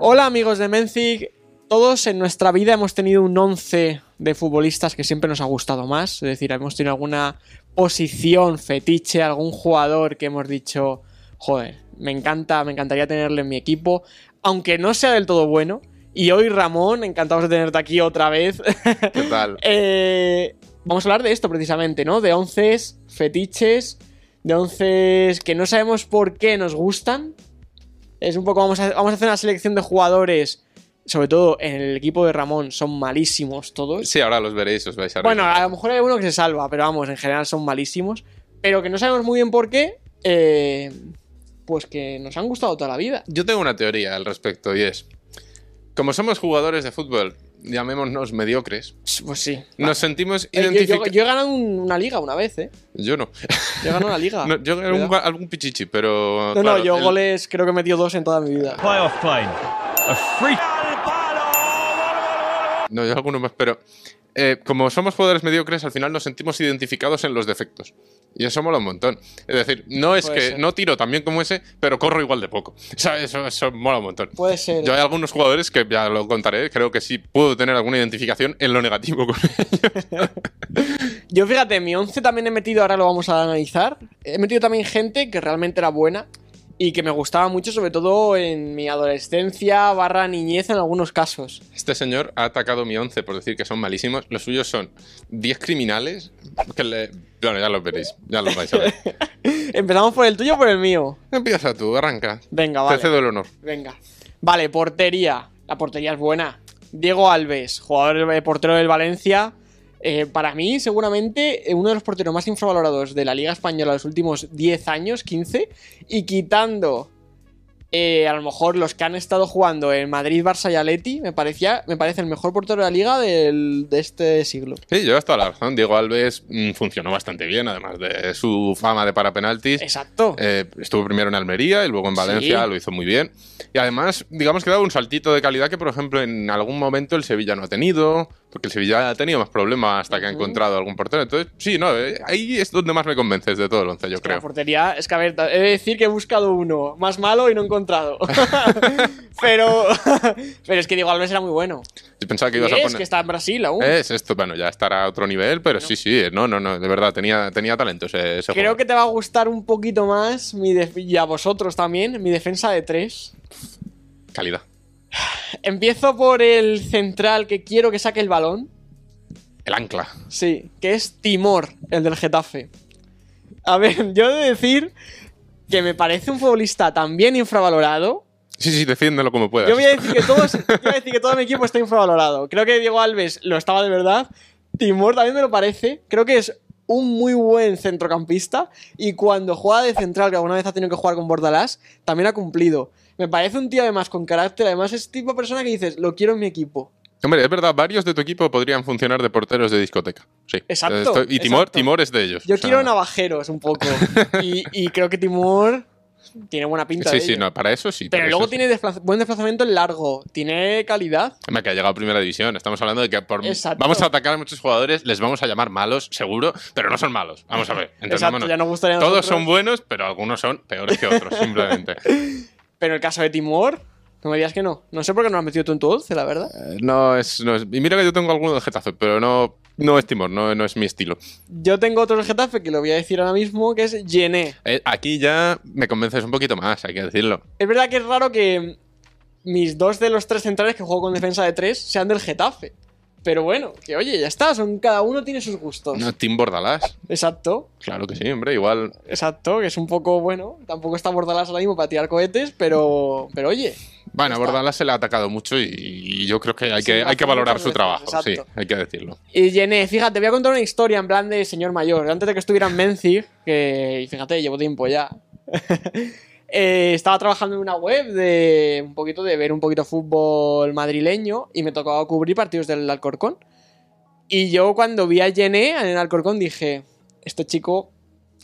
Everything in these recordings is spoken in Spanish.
Hola amigos de Menzig, todos en nuestra vida hemos tenido un 11 de futbolistas que siempre nos ha gustado más, es decir, hemos tenido alguna posición fetiche, algún jugador que hemos dicho, joder, me encanta, me encantaría tenerle en mi equipo, aunque no sea del todo bueno. Y hoy Ramón, encantados de tenerte aquí otra vez. ¿Qué tal? Eh, vamos a hablar de esto precisamente, ¿no? De 11 fetiches, 11 que no sabemos por qué nos gustan. Es un poco, vamos a, vamos a hacer una selección de jugadores, sobre todo en el equipo de Ramón, son malísimos todos. Sí, ahora los veréis, os vais a reír. Bueno, a lo mejor hay alguno que se salva, pero vamos, en general son malísimos. Pero que no sabemos muy bien por qué, eh, pues que nos han gustado toda la vida. Yo tengo una teoría al respecto y es, como somos jugadores de fútbol, llamémonos mediocres, Pues sí. nos sentimos Eh, yo, yo- identificados... yo he ganado un- una liga una vez, ¿eh? Yo no. Yo he ganado una liga. No, yo era un- algún pichichi, pero... No, claro, no, yo el- goles creo que he metido dos en toda mi vida. Playoff plane. A free. No, yo alguno más, pero... eh, como somos jugadores mediocres, al final nos sentimos identificados en los defectos. Y eso mola un montón. Es decir, no es Puede que ser. no tiro tan bien como ese, pero corro igual de poco. Eso, eso mola un montón. Puede ser. Yo hay algunos jugadores que ya lo contaré, creo que sí puedo tener alguna identificación en lo negativo con ellos. Yo fíjate, en mi 11 también he metido, ahora lo vamos a analizar, he metido también gente que realmente era buena y que me gustaba mucho, sobre todo en mi adolescencia barra niñez en algunos casos. Este señor ha atacado mi 11 por decir que son malísimos. Los suyos son 10 criminales que le... Bueno, ya los veréis, ya los vais a ver. Empezamos por el tuyo o por el mío. Empieza tú, arranca. Venga, Te vale. cedo el honor. Venga. Vale, portería. La portería es buena. Diego Alves, jugador eh, portero del Valencia. Eh, para mí, seguramente, eh, uno de los porteros más infravalorados de la Liga Española los últimos 10 años, 15. Y quitando eh, a lo mejor los que han estado jugando en Madrid, Barça y Atleti, me, parecía, me parece el mejor portero de la Liga del- de este siglo. Sí, llevas toda la razón. Diego Alves mm, funcionó bastante bien, además de su fama de para penaltis. Exacto. Eh, estuvo primero en Almería y luego en Valencia, Sí. lo hizo muy bien. Y además, digamos que daba un saltito de calidad que, por ejemplo, en algún momento el Sevilla no ha tenido, porque el Sevilla ha tenido más problemas hasta que ha encontrado algún portero. Entonces, sí, no, eh, ahí es donde más me convences de todo el once, yo La creo. portería, es que a ver, he de decir que he buscado uno más malo y no he encontrado. pero, pero es que Diego Alves era muy bueno. Yo pensaba que ibas a es poner... que está en Brasil aún. Es esto, bueno, ya estará a otro nivel, pero sí, sí, no, no, no, de verdad, tenía, tenía talento ese, ese Creo jugador. que te va a gustar un poquito más mi def- y a vosotros también mi defensa de tres. Calidad. Empiezo por el central que quiero que saque el balón. El ancla. Sí, que es Timor, el del Getafe. A ver, yo he de decir que me parece un futbolista también infravalorado. Sí, sí, defiéndelo como puedas. Yo voy a decir que todos, voy a decir que todo mi equipo está infravalorado. Creo que Diego Alves lo estaba de verdad. Timor también me lo parece. Creo que es un muy buen centrocampista. Y cuando juega de central, que alguna vez ha tenido que jugar con Bordalás, también ha cumplido. Me parece un tío además con carácter. Además es tipo de persona que dices, lo quiero en mi equipo. Hombre, es verdad, varios de tu equipo podrían funcionar de porteros de discoteca. Sí. Exacto, y Timor, exacto. Timor es de ellos. Yo o sea, quiero navajeros un poco. y, y creo que Timor tiene buena pinta. Sí, de sí, ello. no, para eso sí. Pero luego sí. tiene desplaza- buen desplazamiento en largo. Tiene calidad. Hombre, que ha llegado a primera división. Estamos hablando de que por- vamos a atacar a muchos jugadores, les vamos a llamar malos, seguro, pero no son malos. Vamos a ver. Exacto, ya nos gustaría a Todos nosotros. son buenos, pero algunos son peores que otros, simplemente. Pero el caso de Timor, no me digas que no. No sé por qué no lo has metido tú en tu 11, la verdad. Eh, No es, no es- Y mira que yo tengo alguno de Getafe, pero no, no es Timor, no, no es mi estilo. Yo tengo otro del Getafe que lo voy a decir ahora mismo, que es Gené. Eh, aquí ya me convences un poquito más, hay que decirlo. Es verdad que es raro que mis dos de los tres centrales que juego con defensa de tres sean del Getafe. Pero bueno, que oye, ya está, son, cada uno tiene sus gustos. No, Tim Bordalás. Exacto, Claro que sí, hombre, igual. exacto, que es un poco bueno. Tampoco está Bordalás ahora mismo para tirar cohetes, pero, pero oye, Bueno, a. Bordalás se le ha atacado mucho y, y yo creo que hay Sí, que, hay que valorar su veces, trabajo, sí, hay que decirlo. Y Gené, fíjate, voy a contar una historia en plan de señor mayor. Antes de que estuviera en Menzig, que y fíjate, llevo tiempo ya. Eh, estaba trabajando en una web de un poquito de ver un poquito fútbol madrileño y me tocaba cubrir partidos del Alcorcón. Y yo cuando vi a Gené en el Alcorcón dije, este chico,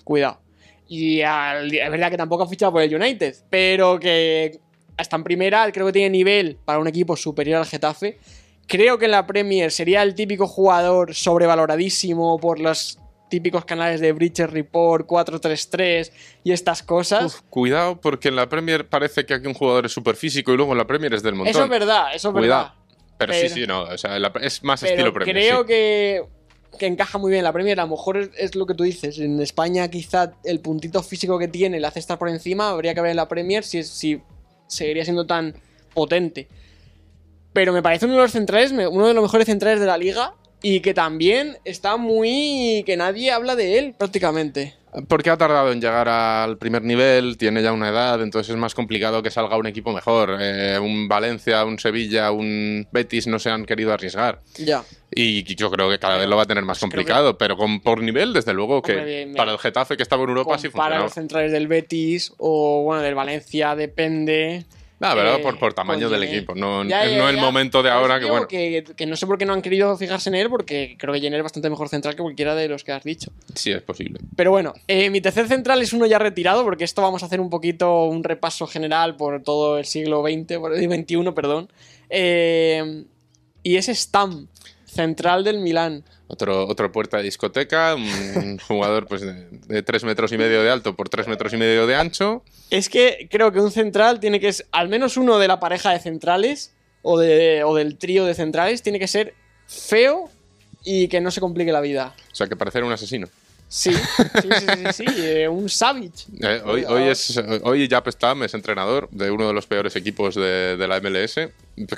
cuidado. Y es verdad que tampoco ha fichado por el United, pero que está en primera, creo que tiene nivel para un equipo superior al Getafe. Creo que en la Premier sería el típico jugador sobrevaloradísimo por las típicos canales de Breacher Report, 433 y estas cosas. Uf, cuidado, porque en la Premier parece que aquí un jugador es súper físico y luego en la Premier es del montón. eso es verdad, eso es Cuidado. verdad. Pero, Pero- sí, sí, no. O sea, la- es más Pero estilo Premier. creo sí. que, que encaja muy bien en la Premier. A lo mejor es, es lo que tú dices. En España, quizá el puntito físico que tiene le hace estar por encima. Habría que ver en la Premier si, si seguiría siendo tan potente. Pero me parece uno de los centrales, uno de los mejores centrales de la liga. Y que también está muy. que nadie habla de él prácticamente. Porque ha tardado en llegar al primer nivel, tiene ya una edad, entonces es más complicado que salga un equipo mejor. Eh, un Valencia, un Sevilla, un Betis no se han querido arriesgar. Ya. Y yo creo que cada vez lo va a tener más que- complicado, pero con, por nivel, desde luego que Hombre, bien, bien. para el Getafe que estaba en Europa sí Compara funcionaba. los centrales del Betis o, bueno, del Valencia, depende. No, pero eh, por, por tamaño del Jenner. equipo, no, Ya, ya, no el momento de Por eso ahora que bueno. Que, que no sé por qué no han querido fijarse en él, porque creo que Jenner es bastante mejor central que cualquiera de los que has dicho. Sí, es posible. Pero bueno, eh, mi tercer central es uno ya retirado, porque esto vamos a hacer un poquito un repaso general por todo el siglo XX, por el XXI, perdón. Eh, y es Stam, central del Milán. Otro, otro puerta de discoteca, un jugador pues de, de 3 metros y medio de alto por 3 metros y medio de ancho. Es que creo que un central tiene que ser, al menos uno de la pareja de centrales, o, de, o del trío de centrales, tiene que ser feo y que no se complique la vida. O sea, que parecer un asesino. Sí, sí, sí, sí, sí, eh, un Savage. Eh, hoy, hoy, es, hoy Jap Stam es entrenador de uno de los peores equipos de, de la MLS.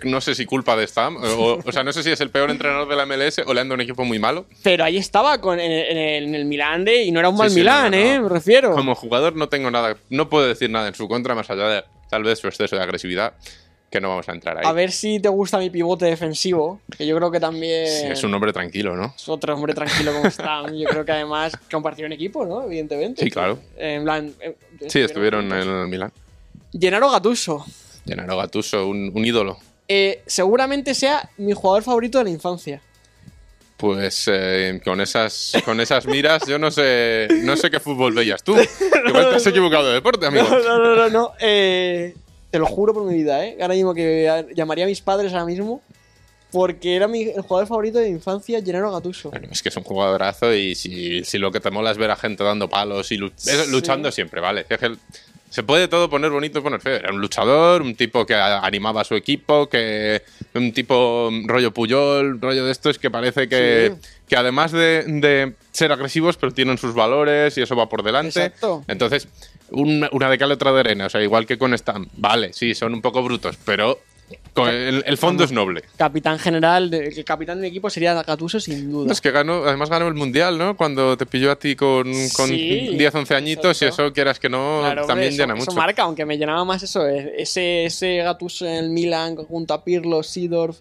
No sé si culpa de Stam, o, o sea, no sé si es el peor entrenador de la MLS o le anda un equipo muy malo. Pero ahí estaba con, en, el, en el- en el Milán de, y no era un mal sí, Milán, no, no, ¿eh? Me refiero. Como jugador no tengo nada, no puedo decir nada en su contra más allá de tal vez su exceso de agresividad, que no vamos a entrar ahí. A ver si te gusta mi pivote defensivo, que yo creo que también Sí, es un hombre tranquilo, ¿no? es otro hombre tranquilo como está. Yo creo que además compartieron equipo, ¿no? Evidentemente. Sí, claro. En plan, eh, Sí, estuvieron en el Milán. Gennaro Gattuso. Gennaro Gattuso, un, un ídolo. Eh, seguramente sea mi jugador favorito de la infancia. Pues eh, con esas con esas miras, yo no sé no sé qué fútbol veías tú. Igual te has equivocado de deporte, amigo. No, no, no, no. no. Eh, te lo juro por mi vida, ¿eh? Ahora mismo que llamaría a mis padres ahora mismo. Porque era mi el jugador favorito de la infancia, Gennaro Gattuso. Bueno, es que es un jugadorazo y si, si lo que te mola es ver a gente dando palos y Sí. luchando siempre, ¿vale? Es que se puede todo poner bonito y poner feo. Era un luchador, un tipo que animaba a su equipo, que un tipo mm, rollo Puyol, rollo de estos que parece que, Sí. que además de, de ser agresivos, pero tienen sus valores y eso va por delante. Exacto. Entonces, una, una de cal y otra de arena. O sea, igual que con Stam. Vale, sí, son un poco brutos, pero con el, el fondo es noble. Capitán general, de- el capitán del equipo sería Gattuso sin duda. Es que ganó, además ganó el mundial, ¿no? Cuando te pilló a ti con, con Sí, 10, 11 añitos y eso quieras que no, Claro, también eso- llena eso mucho. marca, aunque me llenaba más eso. eh, Ese, ese Gattuso en el Milan junto a Pirlo, Sidorf.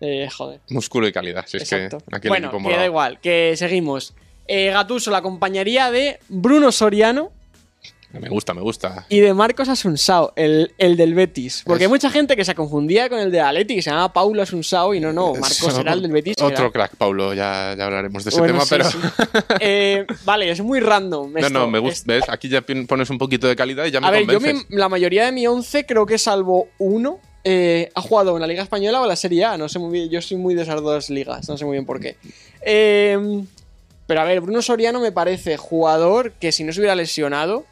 Eh, joder. Músculo y calidad. Si es Exacto. que aquí el bueno, que da igual, que seguimos. Eh, Gattuso la acompañaría de Bruno Soriano Me gusta, me gusta. y de Marcos Asunsao, el, el del Betis. Porque Es- hay mucha gente que se confundía con el de Atleti, que se llamaba Paulo Asunsao y no, no, Marcos era el del Betis. Otro era- crack, Paulo, ya, ya hablaremos de ese Bueno, tema, sí, pero. sí. Eh, vale, es muy random. No, esto. no, me gusta. ¿Ves? Aquí ya pones un poquito de calidad y ya me A ver, yo convences. mi- la mayoría de mi 11 creo que salvo uno eh, ha jugado en la Liga Española o en la Serie A. No sé muy bien, yo soy muy de esas dos ligas, no sé muy bien por qué. Eh, pero a ver, Bruno Soriano me parece jugador que si no se hubiera lesionado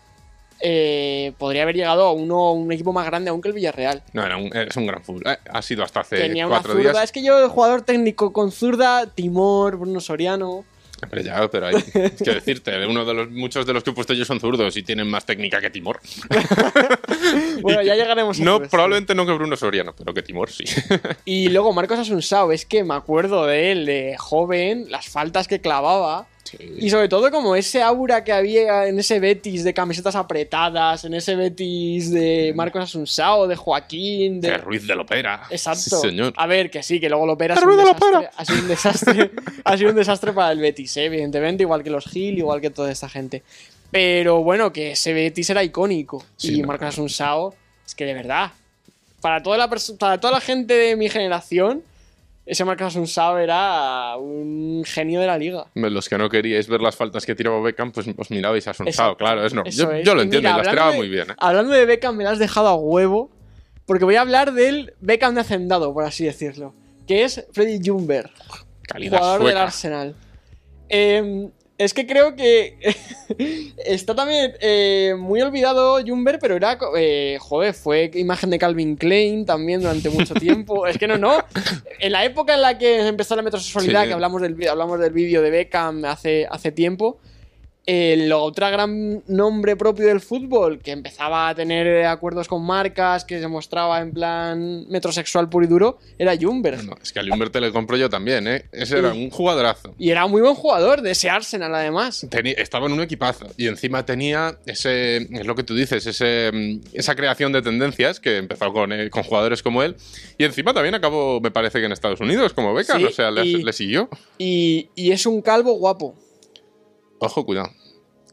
eh, podría haber llegado a uno, un equipo más grande aún que el Villarreal. No, era un- es un gran fútbol. Eh, ha sido hasta hace Tenía una cuatro zurda. días. Es que yo, jugador técnico con zurda, Timor, Bruno Soriano. Pero ya, pero hay que decirte, uno de los, muchos de los que he puesto yo son zurdos y tienen más técnica que Timor. Bueno, ya llegaremos a No, esto. probablemente no que Bruno Soriano, pero que Timor sí. Y luego Marcos Asunsao, es que me acuerdo de él de joven, las faltas que clavaba. Y sobre todo como ese aura que había en ese Betis de camisetas apretadas, en ese Betis de Marcos Asunsao, de Joaquín, de... De Ruiz de Lopera. Exacto. Sí, señor. A ver, que sí, que luego lo opera. ¡Ruiz de Lopera! Ha sido un desastre. ha sido un desastre para el Betis, eh, evidentemente, igual que los Gil, igual que toda esta gente. Pero bueno, que ese Betis era icónico. Sí, y. Marcos Asunsao, es que de verdad. Para toda la, para toda la gente de mi generación, ese Marcos Asunsao era un genio de la liga. Los que no queríais ver las faltas que tiraba Beckham, pues os mirabais a claro. Es no. Yo, es. yo lo entiendo, mira, y las tiraba de- muy bien. ¿eh? Hablando de Beckham, me la has dejado a huevo. Porque voy a hablar del Beckham de Hacendado, por así decirlo. Que es Freddy Jumber, Calidad jugador del. Arsenal. Eh, Es que creo que está también eh, muy olvidado Jumber, pero era, eh, joder, fue imagen de Calvin Klein también durante mucho tiempo. es que no, no. En la época en la que empezó la metrosexualidad, Sí. que hablamos del, hablamos del vídeo de Beckham hace, hace tiempo, el otro gran nombre propio del fútbol, que empezaba a tener acuerdos con marcas, que se mostraba en plan metrosexual puro y duro, era Jumber. No, es que a Lumber te le compro yo también, ¿eh? Ese era un jugadorazo. Y era muy buen jugador de ese Arsenal, además. Tenía- estaba en un equipazo y encima tenía ese, es lo que tú dices, ese, mm, esa creación de tendencias que empezó con, eh, con jugadores como él y encima también acabó, me parece que en Estados Unidos, como Beckham, Sí, o sea, le, y- le siguió. Y, y es un calvo guapo. Ojo, cuidado.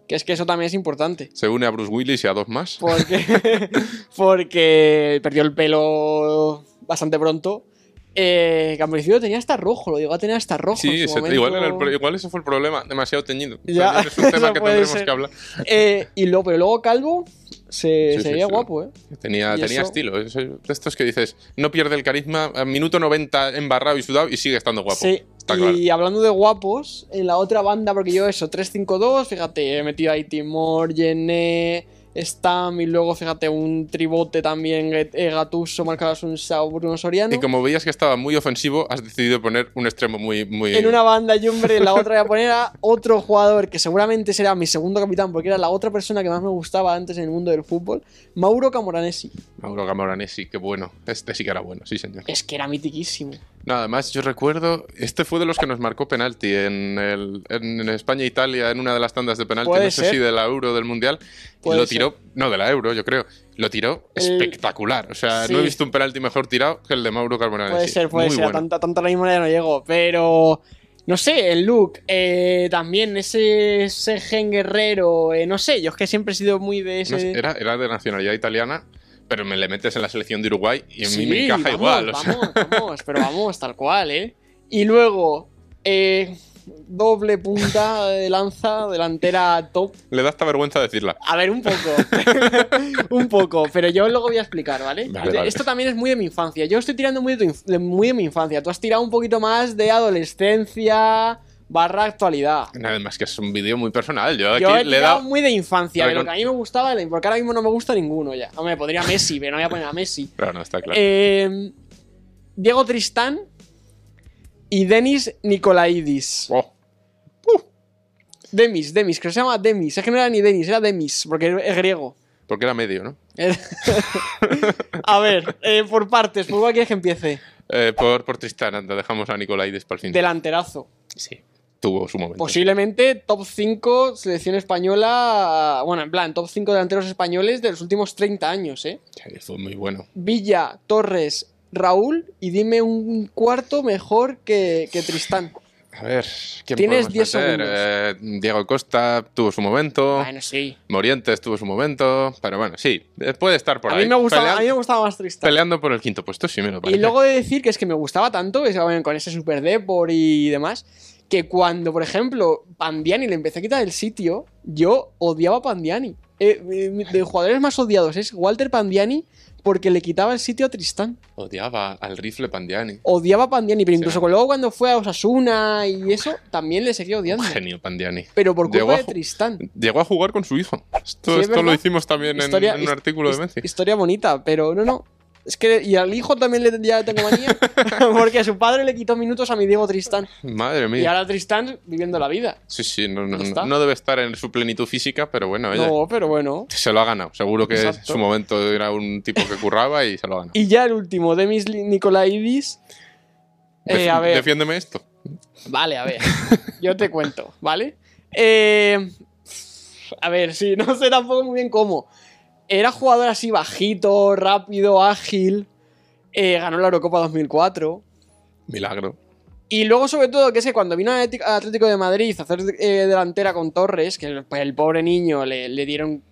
Que es que eso también es importante. Se une a Bruce Willis y a dos más. Porque, porque perdió el pelo bastante pronto. Eh, que al principio tenía hasta rojo, lo llegó a tener hasta rojo. en Sí, su igual, el igual ese fue el problema, demasiado teñido. Ya, es un tema que tendremos ser. que hablar. Eh, y luego, pero luego calvo se, Sí, sí, sería sí. guapo, ¿eh? Tenía, Y tenía eso- estilo. es de estos que dices, no pierde el carisma, minuto 90 embarrado y sudado y sigue estando guapo. Sí, Y hablando de guapos, en la otra banda, porque yo eso, 3-5-2, fíjate, he metido ahí Timor, Yené, Stam y luego, fíjate, un tribote también, eh, Gattuso, Marcos Unsao, Bruno Soriano. Y como veías que estaba muy ofensivo, has decidido poner un extremo muy. muy En una banda y hombre, en la otra voy a poner a otro jugador que seguramente será mi segundo capitán, porque era la otra persona que más me gustaba antes en el mundo del fútbol, Mauro Camoranesi. Mauro Camoranesi, qué bueno. Este sí que era bueno, sí, señor. Es que era mitiquísimo. No, además, yo recuerdo, este fue de los que nos marcó penalti en, el, en España e Italia, en una de las tandas de penalti, no sé ser. si de la Euro del Mundial. Y lo tiró, no, de la Euro, yo creo. Lo tiró El- espectacular. O sea, Sí. no he visto un penalti mejor tirado que el de Mauro Camoranesi. Puede ser, puede Muy ser. a bueno. Tanta, tanta la misma ya no llego. Pero. No sé, el look. eh, también ese, ese gen guerrero. eh, no sé, yo es que siempre he sido muy de ese. No sé, era, era de nacionalidad italiana, pero me le metes en la selección de Uruguay y mí Sí, me encaja vamos, igual. o sea. Vamos, vamos, pero vamos, tal cual, ¿eh? Y luego. eh, doble punta de lanza, delantera top. Le da hasta vergüenza decirla. A ver, un poco. un poco, pero yo luego voy a explicar, ¿vale? Vale, vale. Esto también es muy de mi infancia. Yo estoy tirando muy de, tu de- muy de mi infancia. Tú has tirado un poquito más de adolescencia barra actualidad. Nada más que es un vídeo muy personal. Yo aquí Yo he le he dado. muy de infancia, lo que a mí me gustaba, porque ahora mismo no me gusta ninguno ya. No me podría Messi, pero no voy a poner a Messi. Claro, no está claro. Eh, Diego Tristán y Denis Nikolaidis. Oh, Demis, Demis, que se llama Demis. Es que no era ni Denis, era Demis, porque es griego. porque era medio, ¿no? A ver, eh, por partes, ¿por cuál quieres que empiece? Eh, por, por Tristán, anda, dejamos a Nicolaides para el fin. Delanterazo. Sí. Tuvo su momento. Posiblemente top 5 selección española. Bueno, en plan, top 5 delanteros españoles de los últimos 30 años, ¿eh? Muy bueno. Villa, Torres, Raúl y dime un cuarto mejor que, que Tristán. A ver, ¿quién Tienes podemos 10 meter? segundos. Eh, Diego Costa tuvo su momento. Bueno, sí. Morientes tuvo su momento. Pero bueno, sí, eh, puede estar por A ahí. mí, me gustaba, Pelea- a mí me gustaba más Tristán. Peleando por el quinto puesto, sí me lo Y parece. luego de decir que es que me gustaba tanto, con ese Super Depor y demás, que cuando, por ejemplo, Pandiani le empecé a quitar el sitio, yo odiaba a Pandiani. Eh, de jugadores más odiados es Walter Pandiani porque le quitaba el sitio a Tristán. Odiaba al rifle Pandiani. Odiaba a Pandiani, pero incluso Sí. luego cuando fue a Osasuna y eso, también le seguía odiando. Un genio Pandiani. Pero por culpa de Tristán. Llegó a jugar con su hijo. Esto, Sí, esto lo hicimos también en- Historia- en, un his- artículo de Menzi. Historia bonita, pero no, no. Es que, y al hijo también le, ya tengo manía, porque su padre le quitó minutos a mi Diego Tristán. Madre Y mía. ahora Tristán viviendo la vida. Sí, sí, no, no, no debe estar en su plenitud física, pero bueno, No, pero bueno. se lo ha ganado. Seguro que en su momento era un tipo que curraba y se lo ha ganado. Y ya el último, Demis Nikolaidis. Eh, a ver. Defiéndeme esto. Vale, a ver. Yo te cuento, ¿vale? Eh, a ver, sí, no sé tampoco muy bien cómo. Era jugador así bajito, rápido, ágil. eh, ganó la Eurocopa 2004. Milagro. Y luego, sobre todo, que es que cuando vino al Atlético de Madrid a hacer eh, delantera con Torres, que el, pues, el pobre niño le, le dieron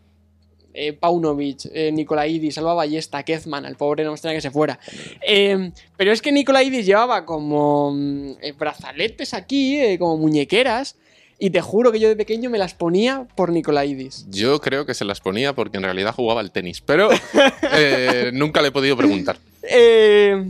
eh, Paunovic, eh, Nicolaidis, Alba Ballesta, Kezman, al pobre no me extraña que se fuera. Eh, pero es que Nicolaidis llevaba como mm, brazaletes aquí, como muñequeras, y te juro que yo de pequeño me las ponía por Nicolaidis. Yo creo que se las ponía porque en realidad jugaba al tenis, pero eh, nunca le he podido preguntar. Eh,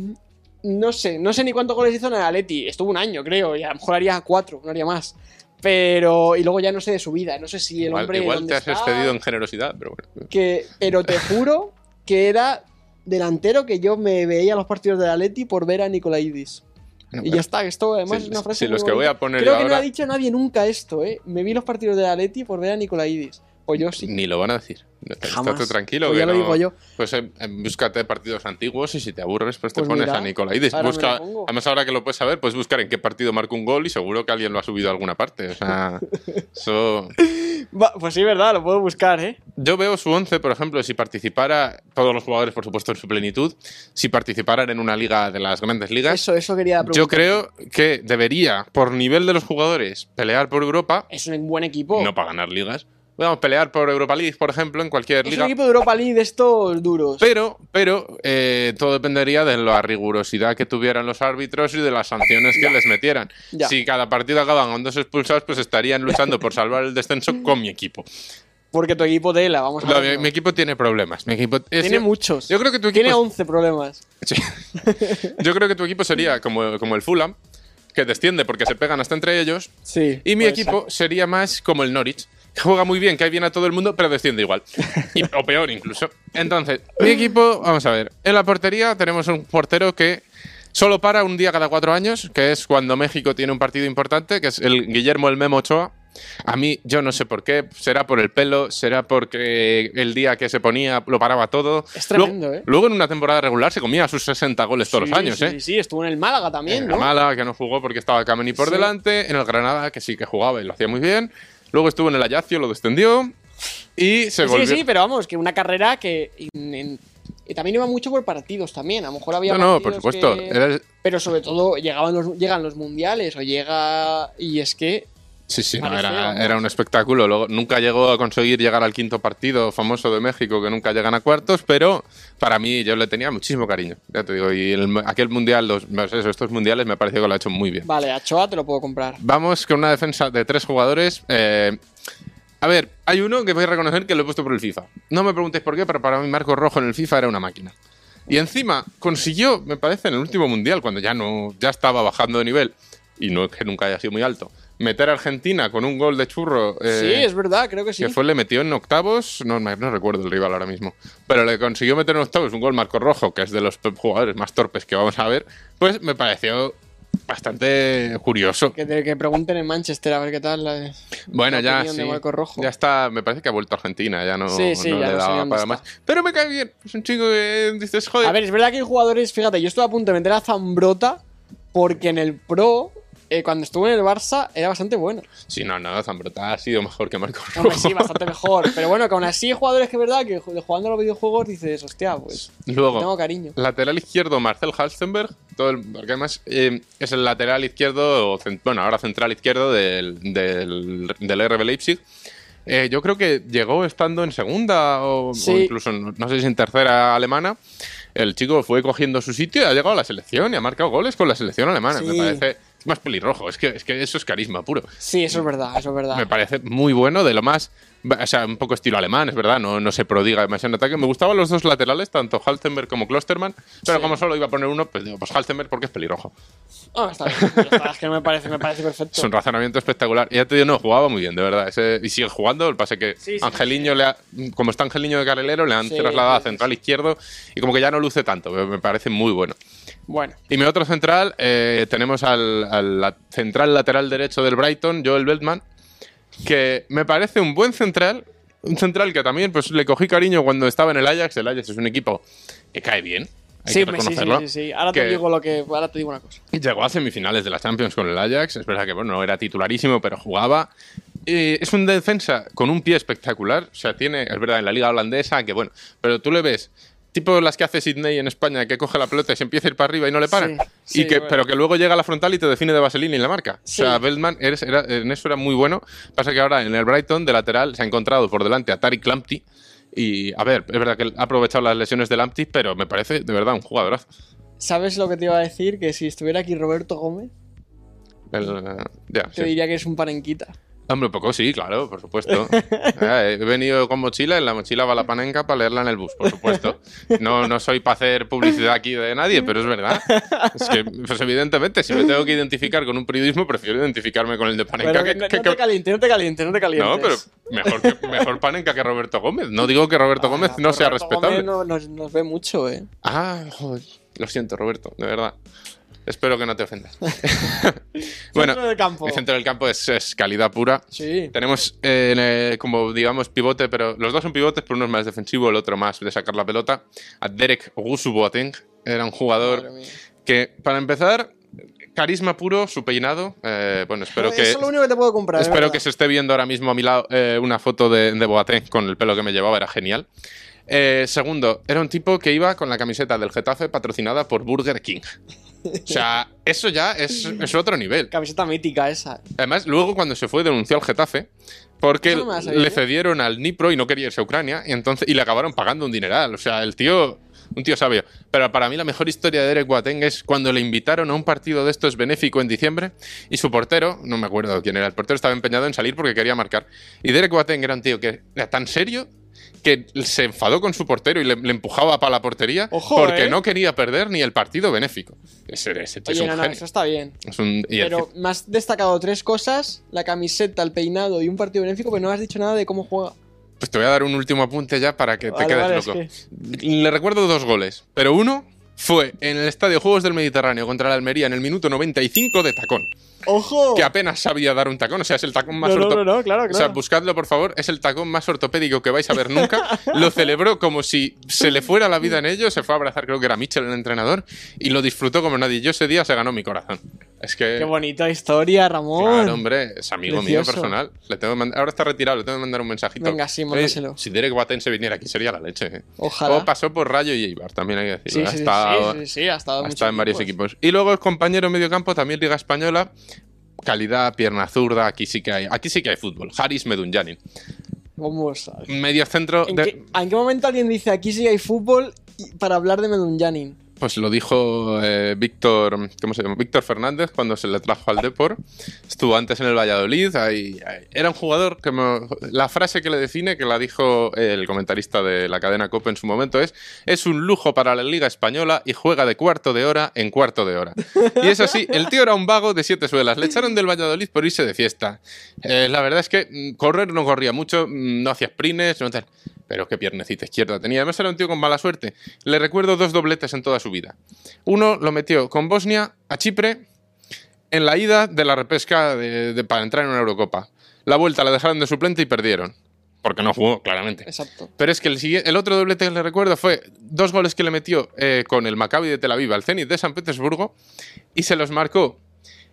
no sé, no sé ni cuántos goles hizo en el Atleti. Estuvo un año, creo, y a lo mejor haría cuatro, no haría más. Pero. Y luego ya no sé de su vida. No sé si el igual hombre. igual te has excedido en generosidad, pero bueno. que Pero te juro que era delantero que yo me veía los partidos de Atleti por ver a Nicolaidis. Bueno, Y ya está, esto además Sí, es una frase. sí, muy los que voy bonita. a poner Creo que no ha dicho nadie nunca esto, ¿eh? Me vi los partidos de Atleti por ver a Nicolaidis. Pues yo sí. Ni lo van a decir. Jamás. Estate tranquilo. Pues que ya lo no- digo yo. Pues eh, búscate partidos antiguos y si te aburres, pues te Pues pones mira, a me Busca, además, ahora que lo puedes saber, puedes buscar en qué partido marcó un gol y seguro que alguien lo ha subido a alguna parte. O sea, eso. Pues sí, verdad, lo puedo buscar, ¿eh? Yo veo su 11, por ejemplo, si participara, todos los jugadores, por supuesto, en su plenitud, si participaran en una liga de las grandes ligas. Eso, eso quería preguntar. Yo creo que debería, por nivel de los jugadores, pelear por Europa, Es un buen equipo. no para ganar ligas. Vamos, pelear por Europa League, por ejemplo, en cualquier es liga. un equipo de Europa League de estos duros. Pero, pero eh, todo dependería de la rigurosidad que tuvieran los árbitros y de las sanciones que les metieran. Ya. Si cada partido acaban con dos expulsados, pues estarían luchando por salvar el descenso con mi equipo. Porque tu equipo tela, vamos a No, ver. mi, mi equipo tiene problemas. Mi equipo es- Tiene yo- muchos. Yo creo que tu equipo Tiene es- 11 problemas. Sí. Yo creo que tu equipo sería como, como el Fulham, que desciende porque se pegan hasta entre ellos. Sí. Y mi equipo sería más como el Norwich, juega muy bien, que hay bien a todo el mundo, pero desciende igual. Y- o peor incluso. Entonces, mi equipo, vamos a ver. En la portería tenemos un portero que solo para un día cada cuatro años, que es cuando México tiene un partido importante, que es el Guillermo el Memo Ochoa. A mí, yo no sé por qué, será por el pelo, será porque el día que se ponía lo paraba todo. Es tremendo, luego, ¿eh? Luego en una temporada regular se comía sus 60 goles todos Sí, los años, sí, ¿eh? Sí, sí, estuvo en el Málaga también, En ¿no? el Málaga, que no jugó porque estaba Kameni por Sí. delante. En el Granada, que sí que jugaba y lo hacía muy bien. Luego estuvo en el Ayacio, lo descendió. Y se Sí, volvió. sí, pero vamos, que una carrera que en- en- y también iba mucho por partidos también. A lo mejor había no, no, por supuesto. que- Era el- Pero sobre todo llegaban los, llegan los mundiales o llega... Y es que... Sí, sí, no, era, era un espectáculo. Luego, nunca llegó a conseguir llegar al quinto partido famoso de México, que nunca llegan a cuartos, pero para mí yo le tenía muchísimo cariño. Ya te digo, y el- aquel mundial, los, sé, eso, estos mundiales me pareció que lo ha hecho muy bien. Vale, a Choa te lo puedo comprar. Vamos con una defensa de tres jugadores. eh, a ver, hay uno que voy a reconocer que lo he puesto por el FIFA. No me preguntéis por qué, pero para mí Marco Rojo en el FIFA era una máquina. Y encima consiguió, me parece, en el último mundial, cuando ya no ya estaba bajando de nivel, y no es que nunca haya sido muy alto, meter a Argentina con un gol de churro. eh, sí, es verdad, creo que sí. que fue, le metió en octavos, no, no recuerdo el rival ahora mismo, pero le consiguió meter en octavos un gol Marco Rojo, que es de los jugadores más torpes que vamos a ver, pues me pareció bastante curioso. Que, te- que pregunten en Manchester a ver qué tal. la- Bueno, la ya sí. de Marco Rojo. Ya está, me parece que ha vuelto a Argentina, ya no, Sí, sí, no ya le no daba para más. Pero me cae bien, es un chico que dices, joder. A ver, es verdad que hay jugadores, fíjate, yo estuve a punto de meter a Zambrota porque en el Pro, eh, cuando estuvo en el Barça, era bastante bueno. Sí, no, no, Zambrota ha sido mejor que Marco Rojo. Hombre, sí, bastante mejor. Pero bueno, que aún así hay jugadores que es verdad que ju- jugando a los videojuegos dices, hostia, pues Luego, tengo cariño. lateral izquierdo, Marcel Halstenberg, todo el- porque además eh, es el lateral izquierdo, o bueno, ahora central izquierdo del, del, del RB Leipzig. Eh, yo creo que llegó estando en segunda o, incluso, no, no sé si en tercera alemana. El chico fue cogiendo su sitio y ha llegado a la selección y ha marcado goles con la selección alemana. Me parece es más pelirrojo, es que, es que eso es carisma puro. Sí, eso es verdad, eso es verdad. Me parece muy bueno, de lo más. O sea, un poco estilo alemán, es verdad, no, no se prodiga demasiado en ataque. Me gustaban los dos laterales, tanto Halstenberg como Klosterman, pero Sí. como solo iba a poner uno, pues digo, pues Halstenberg porque es pelirrojo. Ah, está bien, es que me parece, me parece perfecto. Es un razonamiento espectacular. Y ya te digo, no, jugaba muy bien, de verdad. Ese- y sigue jugando, el pase que Sí, sí, Angeliño, Le ha- como está Angeliño de carrilero, le han trasladado a central izquierdo y como que ya no luce tanto, me, me parece muy bueno. Bueno, Y mi otro central, eh, tenemos al, al la- central lateral derecho del Brighton, Joel Beltman, que me parece un buen central, un central que también pues le cogí cariño cuando estaba en el Ajax. El Ajax es un equipo que cae bien, hay sí, que me- sí, reconocerlo. sí, sí. Ahora que te digo lo que. Ahora te digo una cosa. Llegó a semifinales de la Champions con el Ajax, es verdad que bueno, no era titularísimo, pero jugaba. Eh, es un defensa con un pie espectacular, o sea, tiene, es verdad, en la liga holandesa, que bueno, pero tú le ves, tipo las que hace Sidney en España, que coge la pelota y se empieza a ir para arriba y no le para, Sí, y sí, que, bueno. pero que luego llega a la frontal y te define de vaselina y la marca. Sí. O sea, Beltman eres- era- en eso era muy bueno, pasa que ahora en el Brighton de lateral se ha encontrado por delante a Tariq Lamptey, y a ver, es verdad que ha aprovechado las lesiones de Lamptey, pero me parece de verdad un jugadorazo. ¿Sabes lo que te iba a decir? Que si estuviera aquí Roberto Gómez, El, te sí. diría que es un panenquita. Hombre, poco sí, claro, por supuesto. Eh, he venido con mochila, en la mochila va la panenca para leerla en el bus, por supuesto. No, no soy para hacer publicidad aquí de nadie, pero es verdad. Es que, pues evidentemente, si me tengo que identificar con un periodismo, prefiero identificarme con el de panenca que, no, que- no te calientes, no te calientes, no te calientes. No, pero mejor, que, mejor panenca que Roberto Gómez. No digo que Roberto Gómez no sea Ah, Roberto respetable. Gómez no- nos, nos ve mucho, eh. Ah, joder. Lo siento, Roberto, de verdad. Espero que no te ofendas. bueno, Centro del campo. el centro del campo es, es calidad pura. Sí. Tenemos eh, eh, como, digamos, pivote, pero los dos son pivotes, pero uno es más defensivo, el otro más de sacar la pelota. A Derek Ogusu Boateng era un jugador que, para empezar, carisma puro, su peinado. eh, bueno, espero que... Eso es lo único que te puedo comprar. es Espero que se esté viendo ahora mismo a mi lado eh, una foto de, de Boateng con el pelo que me llevaba, era genial. Eh, segundo, era un tipo que iba con la camiseta del Getafe patrocinada por Burger King. O sea, eso ya es, es otro nivel. Camiseta mítica esa. Además, luego cuando se fue denunció al Getafe porque no le yo. cedieron al Nipro y no quería irse a Ucrania y entonces y le acabaron pagando un dineral. O sea, el tío, un tío sabio. Pero para mí la mejor historia de Derek Boateng es cuando le invitaron a un partido de estos benéfico en diciembre y su portero, no me acuerdo quién era, el portero estaba empeñado en salir porque quería marcar. Y Derek Boateng era un tío que era tan serio que se enfadó con su portero y le, le empujaba para la portería Ojo, porque ¿eh? no quería perder ni el partido benéfico. Ese, es un no, no, genio. eso está bien. Es un- y el- Pero me has destacado tres cosas: la camiseta, el peinado y un partido benéfico, pero no has dicho nada de cómo juega. Pues te voy a dar un último apunte ya para que te quedes vale, es loco. Le recuerdo dos goles, pero uno fue en el Estadio Juegos del Mediterráneo contra la Almería en el minuto 95 de tacón. ¡Ojo! Que apenas sabía dar un tacón, o sea, es el tacón más no, no, orto- no, no, claro, O sea, buscadlo por favor, es el tacón más ortopédico que vais a ver nunca. Lo celebró como si se le fuera la vida en ello, se fue a abrazar, creo que era Mitchell el entrenador, y lo disfrutó como nadie. Yo ese día se ganó mi corazón. Es que... Qué bonita historia, Ramón. Claro, hombre, es amigo mío personal. Le tengo que Ahora está retirado, le tengo que mandar un mensajito. Venga, sí, mándaselo. si Derek Batten se viniera aquí sería la leche. eh. Ojalá. O pasó por Rayo y Eibar, también hay que decirlo. sí, ha sí, estado, sí, sí, sí, ha estado, ha estado en varios equipos. Y luego el compañero mediocampo, también Liga Española. Calidad, pierna zurda, aquí sí que hay, aquí sí que hay fútbol. Haris Medunjanin. Vamos a ver. Medio centro. ¿En, de- qué, ¿En qué momento alguien dice aquí sí hay fútbol para hablar de Medunjanin? Pues lo dijo eh, Víctor, ¿cómo se llama? Víctor Fernández cuando se le trajo al Depor. Estuvo antes en el Valladolid. Era un jugador que la frase que le define, que la dijo el comentarista de la cadena Copa en su momento, es es un lujo para la Liga Española y juega de cuarto de hora en cuarto de hora. Y es así, el tío era un vago de siete suelas. Le echaron del Valladolid por irse de fiesta. Eh, la verdad es que mm, correr no corría mucho, mm, no hacía sprints, no tal. Pero qué piernecita izquierda tenía. Además era un tío con mala suerte. Le recuerdo dos dobletes en toda su vida. Uno lo metió con Bosnia a Chipre en la ida de la repesca de- de- para entrar en una Eurocopa. La vuelta la dejaron de suplente y perdieron. Porque no jugó, claramente. Exacto. Pero es que el otro doblete que le recuerdo fue dos goles que le metió eh, con el Maccabi de Tel Aviv al Zenit de San Petersburgo y se los marcó.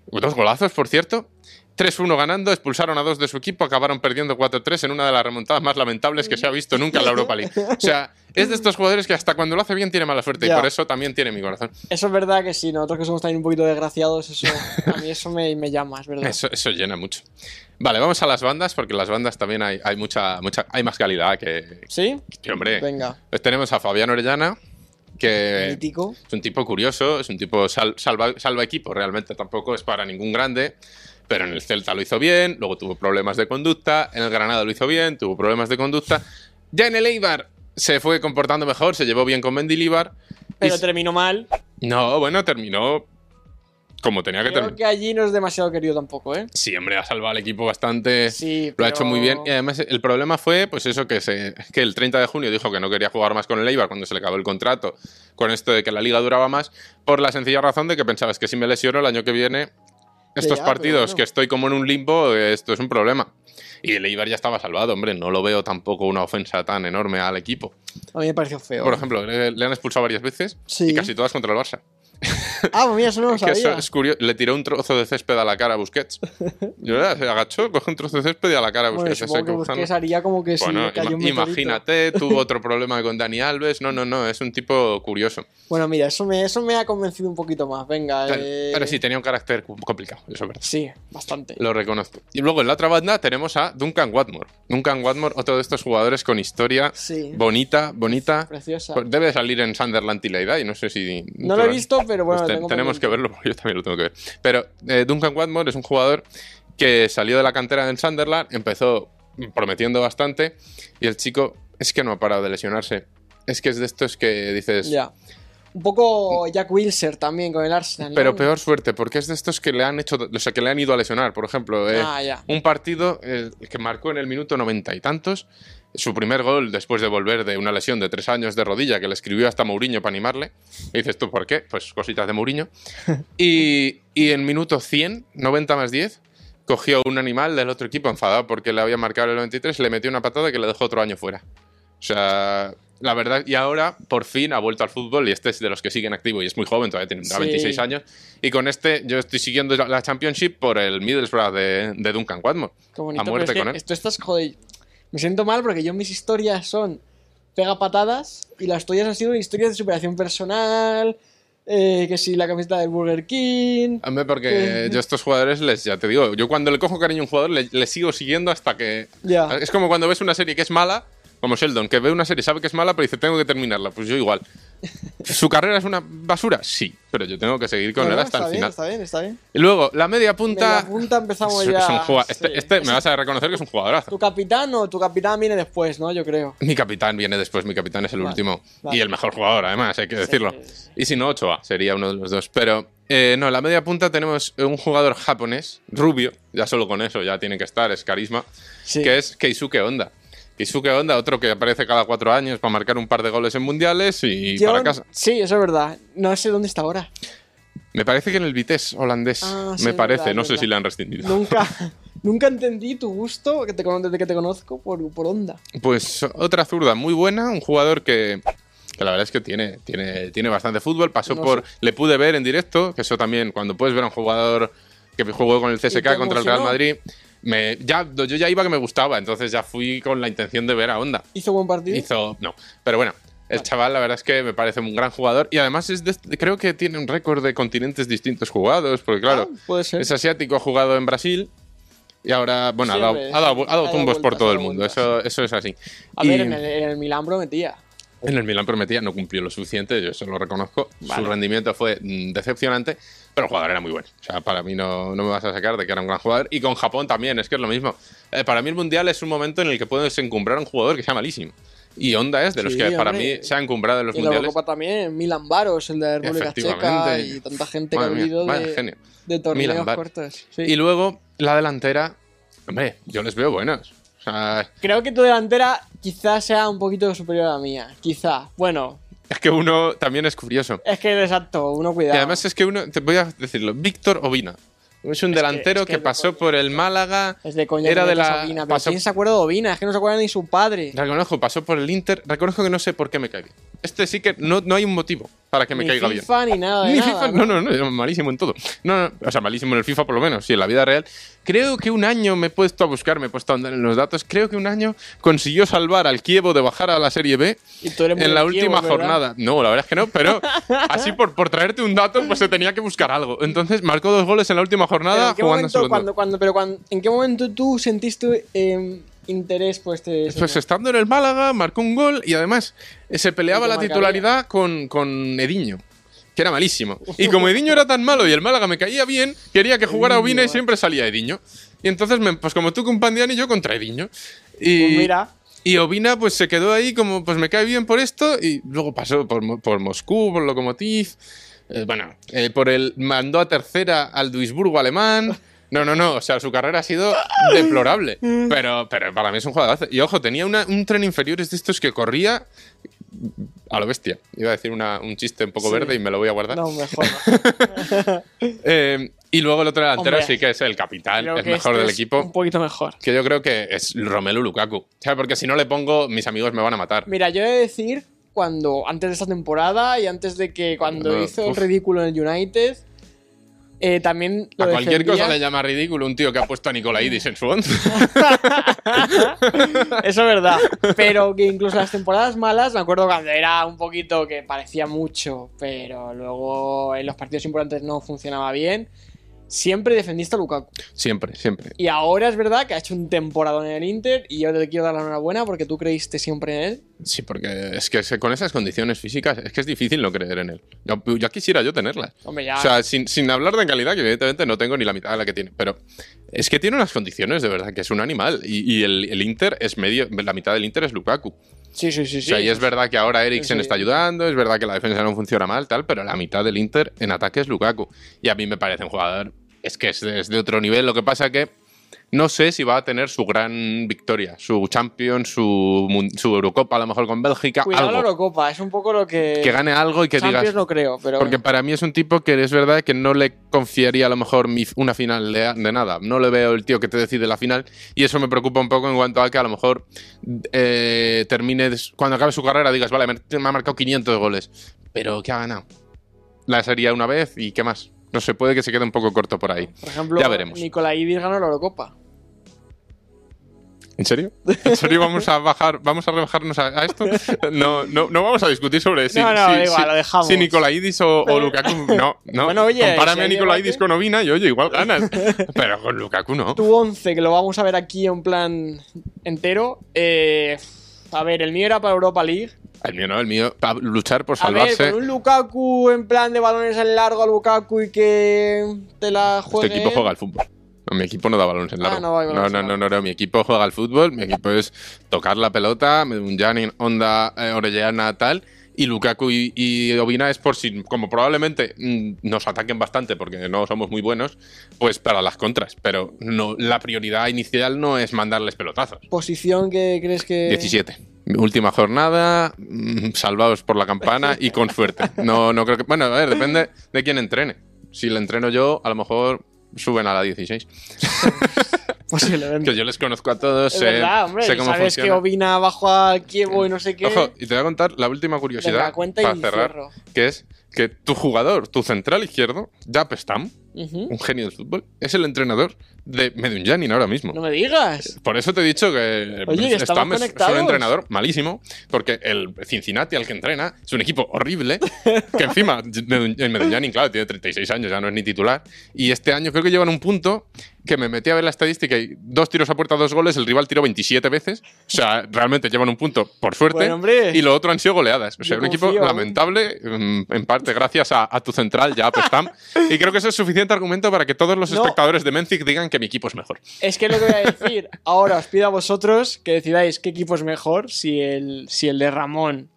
Dos golazos, por cierto. 3-1 ganando, expulsaron a dos de su equipo, acabaron perdiendo 4-3 en una de las remontadas más lamentables que se ha visto nunca en la Europa League. O sea, es de estos jugadores que hasta cuando lo hace bien tiene mala suerte y por eso también tiene mi corazón. Eso es verdad que sí, nosotros que somos también un poquito desgraciados, eso, a mí eso me, me llama, es verdad. Eso, eso llena mucho. Vale, vamos a las bandas, porque en las bandas también hay, hay mucha, mucha, hay más calidad que, ¿Sí? que, hombre. Venga. Pues tenemos a Fabián Orellana, que Mítico. es un tipo curioso, es un tipo sal- salva, salva equipo, realmente tampoco es para ningún grande, pero en el Celta lo hizo bien, luego tuvo problemas de conducta, en el Granada lo hizo bien, tuvo problemas de conducta, ya en el Eibar se fue comportando mejor, se llevó bien con Mendilibar. Pero terminó mal. no, bueno, terminó como tenía que Creo terminar. que allí no es demasiado querido tampoco, ¿eh? Sí, hombre, ha salvado al equipo bastante. Sí, Lo ha pero- hecho muy bien. Y además, el problema fue, pues eso, que, se, que el 30 de junio dijo que no quería jugar más con el Eibar cuando se le acabó el contrato, con esto de que la liga duraba más, por la sencilla razón de que pensabas que si me lesiono el año que viene, estos ya, pero partidos bueno. que estoy como en un limbo, esto es un problema. Y el Eibar ya estaba salvado, hombre, no lo veo tampoco una ofensa tan enorme al equipo. A mí me pareció feo. Por ejemplo, le, le han expulsado varias veces Sí. y casi todas contra el Barça. Ah, pues mira, eso no lo eso sabía. es curioso. Le tiró un trozo de césped a la cara a Busquets. Yo, ¿verdad? Se agachó, coge un trozo de césped y a la cara a Bueno, Busquets. Ese que. Busquets haría como que Bueno, cayó un imagínate, tuvo otro problema con Dani Alves. No, no, no, es un tipo curioso. Bueno, mira, eso me, eso me ha convencido un poquito más. Venga, Pero, eh... pero sí, tenía un carácter complicado, eso es verdad. Sí, bastante. Lo reconozco. Y luego en la otra banda tenemos a Duncan Watmore. Duncan Watmore, otro de estos jugadores con historia Sí. bonita, bonita. Preciosa. Pues Debe salir en Sunderland y la edad, y no sé si. No lo he visto, pero bueno, Pues tenemos pendiente. que verlo porque yo también lo tengo que ver. Pero eh, Duncan Watmore es un jugador que salió de la cantera en Sunderland, empezó prometiendo bastante y el chico es que no ha parado de lesionarse. Es que es de estos que dices, Ya. Un poco Jack Wilser también con el Arsenal. ¿no? pero peor suerte, porque es de estos que le han hecho, o sea, que le han ido a lesionar. Por ejemplo, eh, Ah, ya. un partido eh, que marcó en el minuto noventa y tantos. Su primer gol después de volver de una lesión de tres años de rodilla que le escribió hasta Mourinho para animarle. Y dices tú, ¿por qué? Pues cositas de Mourinho. Y, y en minuto 100, 90 más 10, cogió un animal del otro equipo enfadado porque le había marcado el 93, le metió una patada que le dejó otro año fuera. O sea, la verdad, y ahora por fin ha vuelto al fútbol y este es de los que siguen activo y es muy joven, todavía tendrá Sí. 26 años. Y con este yo estoy siguiendo la Championship por el Middlesbrough de, de Duncan. Qué bonito, a muerte pero es que con él. Esto estás, joder. Me siento mal porque yo mis historias son pega patadas y las tuyas han sido historias de superación personal, eh, que si la camiseta del Burger King. Hombre, porque yo a estos jugadores les, ya te digo, yo cuando le cojo cariño a un jugador le, le sigo siguiendo hasta que... Es como cuando ves una serie que es mala, como Sheldon, que ve una serie, sabe que es mala, pero dice, tengo que terminarla. Pues yo igual. ¿Su carrera es una basura? Sí, pero yo tengo que seguir con él hasta el bien, final. está bien, está bien. Y luego, la media punta... Media punta empezamos es- ya. es un jugua- este este Es- me vas a reconocer que es un jugadorazo. ¿Tu capitán o tu capitán viene después, no? Yo creo. Mi capitán viene después, mi capitán es el Vale, último. vale. Y el mejor jugador, además, hay que decirlo. sí. Y si no, Ochoa sería uno de los dos. Pero eh, no, la media punta tenemos un jugador japonés, rubio, ya solo con eso ya tiene que estar, es carisma, que es Keisuke Honda. Keisuke Honda, otro que aparece cada cuatro años para marcar un par de goles en mundiales y Yo- para casa. Sí, eso es verdad. No sé dónde está ahora. Me parece que en el Vitesse holandés, Ah, sí, me parece, verdad, no sé si le han rescindido. Nunca, nunca entendí tu gusto que te, desde que te conozco por, por onda. Pues otra zurda muy buena, un jugador que, que la verdad es que tiene, tiene, tiene bastante fútbol. Pasó No por. Le pude ver en directo, que eso también, cuando puedes ver a un jugador que jugó con el CSK contra el Real? Madrid, me, ya, yo ya iba que me gustaba, entonces ya fui con la intención de ver a Onda. ¿Hizo buen partido? Hizo. No. Pero bueno. El chaval, la verdad es que me parece un gran jugador y además es de- creo que tiene un récord de continentes distintos jugados, porque claro, Ah, puede ser. es asiático, ha jugado en Brasil y ahora, bueno, ha dado, Siempre, ha dado- ha dado ha dado tumbos por todo el mundo, eso, eso es así. A Y- ver, en el, en el Milán prometía. en el Milan prometía, no cumplió lo suficiente, yo eso lo reconozco. Vale. Su rendimiento fue mm, decepcionante, pero el jugador era muy bueno. O sea, para mí no, no me vas a sacar de que era un gran jugador. Y con Japón también, es que es lo mismo. Eh, para mí el Mundial es un momento en el que puedes encumbrar a un jugador que sea malísimo. Y Honda es de los Sí, que para mí se ha encumbrado en los Y la Mundiales. Eurocopa también, Milan Baros, el de la República Checa y tanta gente que ha Madre vivido de, de torneos cortos. Sí. Y luego la delantera, hombre, yo les veo buenos. O sea, Creo que tu delantera quizás sea un poquito superior a la mía. Quizá. Bueno, es que uno también es curioso. es que exacto, uno Y cuidado. además es que uno, te voy a decirlo, Víctor Ovina. Es un delantero es que que, es de pasó por el Málaga. es de coña era de la. Ovina, pero pasó- ¿quién se acuerda de Ovina? Es que no se acuerda ni su padre. Reconozco, pasó por el Inter. Reconozco que no sé por qué me cae bien. Este sí que no, no hay un motivo para que me ni caiga bien. FIFA ni nada de Ni nada, FIFA, no, no, no, malísimo en todo. No, no, o sea, malísimo en el FIFA por lo menos, sí, en la vida real. Creo que un año me he puesto a buscar, me he puesto a andar en los datos. Creo que un año consiguió salvar al Kievo de bajar a la Serie B Y tú eres muy en la última jornada. No, la verdad es que no, pero así por, por traerte un dato, pues se tenía que buscar algo. Entonces marcó dos goles en la última Pero jornada ¿en qué jugando momento, cuando, cuando, pero cuando, ¿En qué momento tú sentiste eh, interés Pues señor? estando en el Málaga, marcó un gol y además eh, se peleaba ¿Y qué la titularidad con, con Ediño, que era malísimo. Y como Ediño era tan malo y el Málaga me caía bien, quería que jugara Ovina y siempre salía Ediño. Y entonces, me- pues como tú con Pandiani, yo contra Ediño. Y, Pues mira. y Ovina pues se quedó ahí como, pues me cae bien por esto y luego pasó por, por Moscú, por Lokomotiv. eh, bueno, eh, por el mandó a tercera al Duisburgo alemán. No, no, no, o sea, su carrera ha sido deplorable. Pero, pero para mí es un jugador. Y ojo, tenía una- un tren inferiores de estos que corría a lo bestia. Iba a decir una- un chiste un poco Sí. verde y me lo voy a guardar. No, mejor. no. Eh, y luego el otro delantero Hombre, sí que es el capitán, que mejor este del es equipo. Un poquito mejor. Que yo creo que es Romelu Lukaku. O sea, porque si no le pongo, mis amigos me van a matar. Mira, yo he de decir, cuando, antes de esta temporada y antes de que cuando No, hizo el ridículo en el United, eh, también lo A cualquier defendía. cosa le llama ridículo un tío que ha puesto a Nicolaidis en su once. Eso es verdad. Pero que incluso las temporadas malas, me acuerdo cuando era un poquito que parecía mucho, pero luego en los partidos importantes no funcionaba bien. Siempre defendiste a Lukaku. Siempre, siempre. Y ahora es verdad que ha hecho un temporada en el Inter y yo te quiero dar la enhorabuena porque tú creíste siempre en él. Sí, porque es que con esas condiciones físicas es que es difícil no creer en él. Yo, ya quisiera yo tenerlas. Hombre, ya. O sea, sin, sin hablar de calidad, que evidentemente no tengo ni la mitad de la que tiene. Pero Es que tiene unas condiciones, de verdad, que es un animal. Y, y el, el Inter es medio. La mitad del Inter es Lukaku. Sí, sí, sí. O sea, sí. y es verdad que ahora Eriksen Sí. está ayudando, es verdad que la defensa no funciona mal, tal, pero la mitad del Inter en ataque es Lukaku. Y a mí me parece un jugador. Es que es, es de otro nivel. Lo que pasa que no sé si va a tener su gran victoria, su Champions, su, Eurocopa, a lo mejor con Bélgica, Cuidado la algo. Eurocopa, es un poco lo que. Que gane algo y que Champions digas. no creo, pero. Porque para mí es un tipo que es verdad que no le confiaría a lo mejor una final de, de nada. No le veo el tío que te decide la final y eso me preocupa un poco en cuanto a que a lo mejor eh, termine, cuando acabe su carrera digas, vale, me, me ha marcado 500 goles, pero ¿qué ha ganado? La sería una vez y ¿qué más? No se puede que se quede un poco corto por ahí. Por ejemplo, Ya veremos. Nicolaidis ganó la Eurocopa. ¿En serio? ¿En serio vamos a bajar, vamos a rebajarnos a, a esto? No, no, no vamos a discutir sobre si, No, no, si- igual, si- lo dejamos. si Nicolaidis o, o Lukaku. No, no. Bueno, oye, Compárame si a Nicolaidis con Ovina y oye, igual ganas. Pero con Lukaku no. Tu 11, que lo vamos a ver aquí en plan entero. Eh, a ver, el mío era para Europa League. El mío no, el mío. Para luchar por A ver, salvarse. con un Lukaku en plan de balones en largo a Lukaku y que te la Este juegue. equipo juega al fútbol. No, mi equipo no da balones en Ah, largo. no no, no, no, no, no, Mi equipo juega al fútbol. Mi equipo es tocar la pelota, un Janin, Onda, eh, Orellana, tal. Y Lukaku y, y Ovina es por si, como probablemente mm, nos ataquen bastante porque no somos muy buenos, pues para las contras. Pero no, la prioridad inicial no es mandarles pelotazos. Posición que crees que. 17. Última jornada, mm, salvados por la campana y con suerte. No, no creo que. Bueno, a ver, depende de quién entrene. Si le entreno yo, a lo mejor suben a la 16. Posiblemente. Que yo les conozco a todos, es sé, verdad, hombre. sé cómo Sabes funciona. que Ovina bajó a Kievo y no sé qué. Ojo, y te voy a contar la última curiosidad para cerrar, cierro. que es que tu jugador, tu central izquierdo, Japestam, Ujú. un genio del fútbol, es el entrenador de Medunjanin ahora mismo. No me digas. Por eso te he dicho que Oye, que Stam es, es un entrenador malísimo, porque el Cincinnati al que entrena es un equipo horrible, que encima en Medellín, claro, tiene 36 años, ya no es ni titular, y este año creo que llevan un punto que me metí a ver la estadística y dos tiros a puerta, dos goles, el rival tiró 27 veces, o sea, realmente llevan un punto por suerte, Bueno, y lo otro han sido goleadas. O sea, Yo un equipo lamentable, mm, en parte gracias a, a tu central, ya Stam, y creo que eso es suficiente argumento para que todos los No. espectadores de Menzic digan que mi equipo es mejor. Es que es lo que voy a decir. Ahora os pido a vosotros que decidáis qué equipo es mejor, si el, si el de Ramón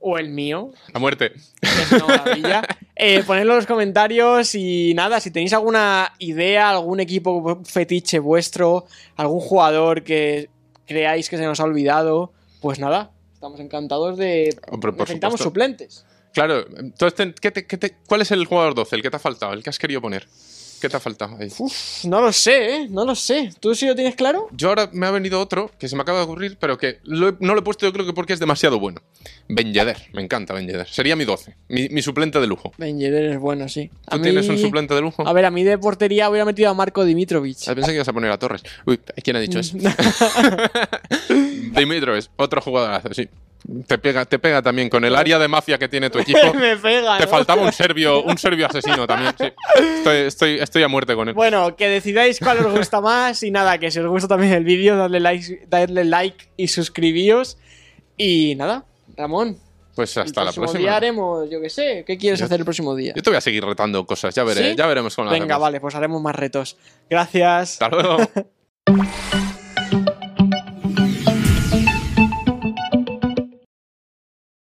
o el mío. A muerte. Es una maravilla. Eh, ponedlo en los comentarios y nada, si tenéis alguna idea, algún equipo fetiche vuestro, algún jugador que creáis que se nos ha olvidado, pues nada, estamos encantados de... Por Necesitamos supuesto. suplentes. Claro, entonces, te- ¿qué te- qué te- ¿cuál es el jugador 12? El que te ha faltado, el que has querido poner. ¿Qué te ha faltado ahí? Uf, no lo sé, ¿eh? No lo sé. ¿Tú sí lo tienes claro? Yo ahora me ha venido otro que se me acaba de ocurrir, pero que lo he- no lo he puesto yo creo que porque es demasiado bueno. Ben Yedder, me encanta Ben Yedder. Sería mi 12, mi, mi suplente de lujo. Ben Yedder es bueno, sí. ¿Tú tienes un suplente de lujo? A ver, a mí de portería hubiera metido a Marco Dimitrovic. Ah, Pensé que ibas a poner a Torres. Uy, ¿quién ha dicho eso? Dimitrovic, otro jugadorazo, sí. Te pega, te pega también con el área de mafia que tiene tu equipo. Me pega, Te ¿no? faltaba un serbio, un serbio asesino también. sí. Estoy, estoy, estoy a muerte con él. Bueno, que decidáis cuál os gusta más y nada, que si os gusta también el vídeo, dadle like, dadle like y suscribíos. Y nada, Ramón. Pues hasta el la próxima. día haremos, yo qué sé, ¿qué quieres Yo- hacer el próximo día? Yo te voy a seguir retando cosas, ya, veré, ¿Sí? ya veremos cómo lo Venga, hacemos. vale, pues haremos más retos. Gracias. Hasta luego.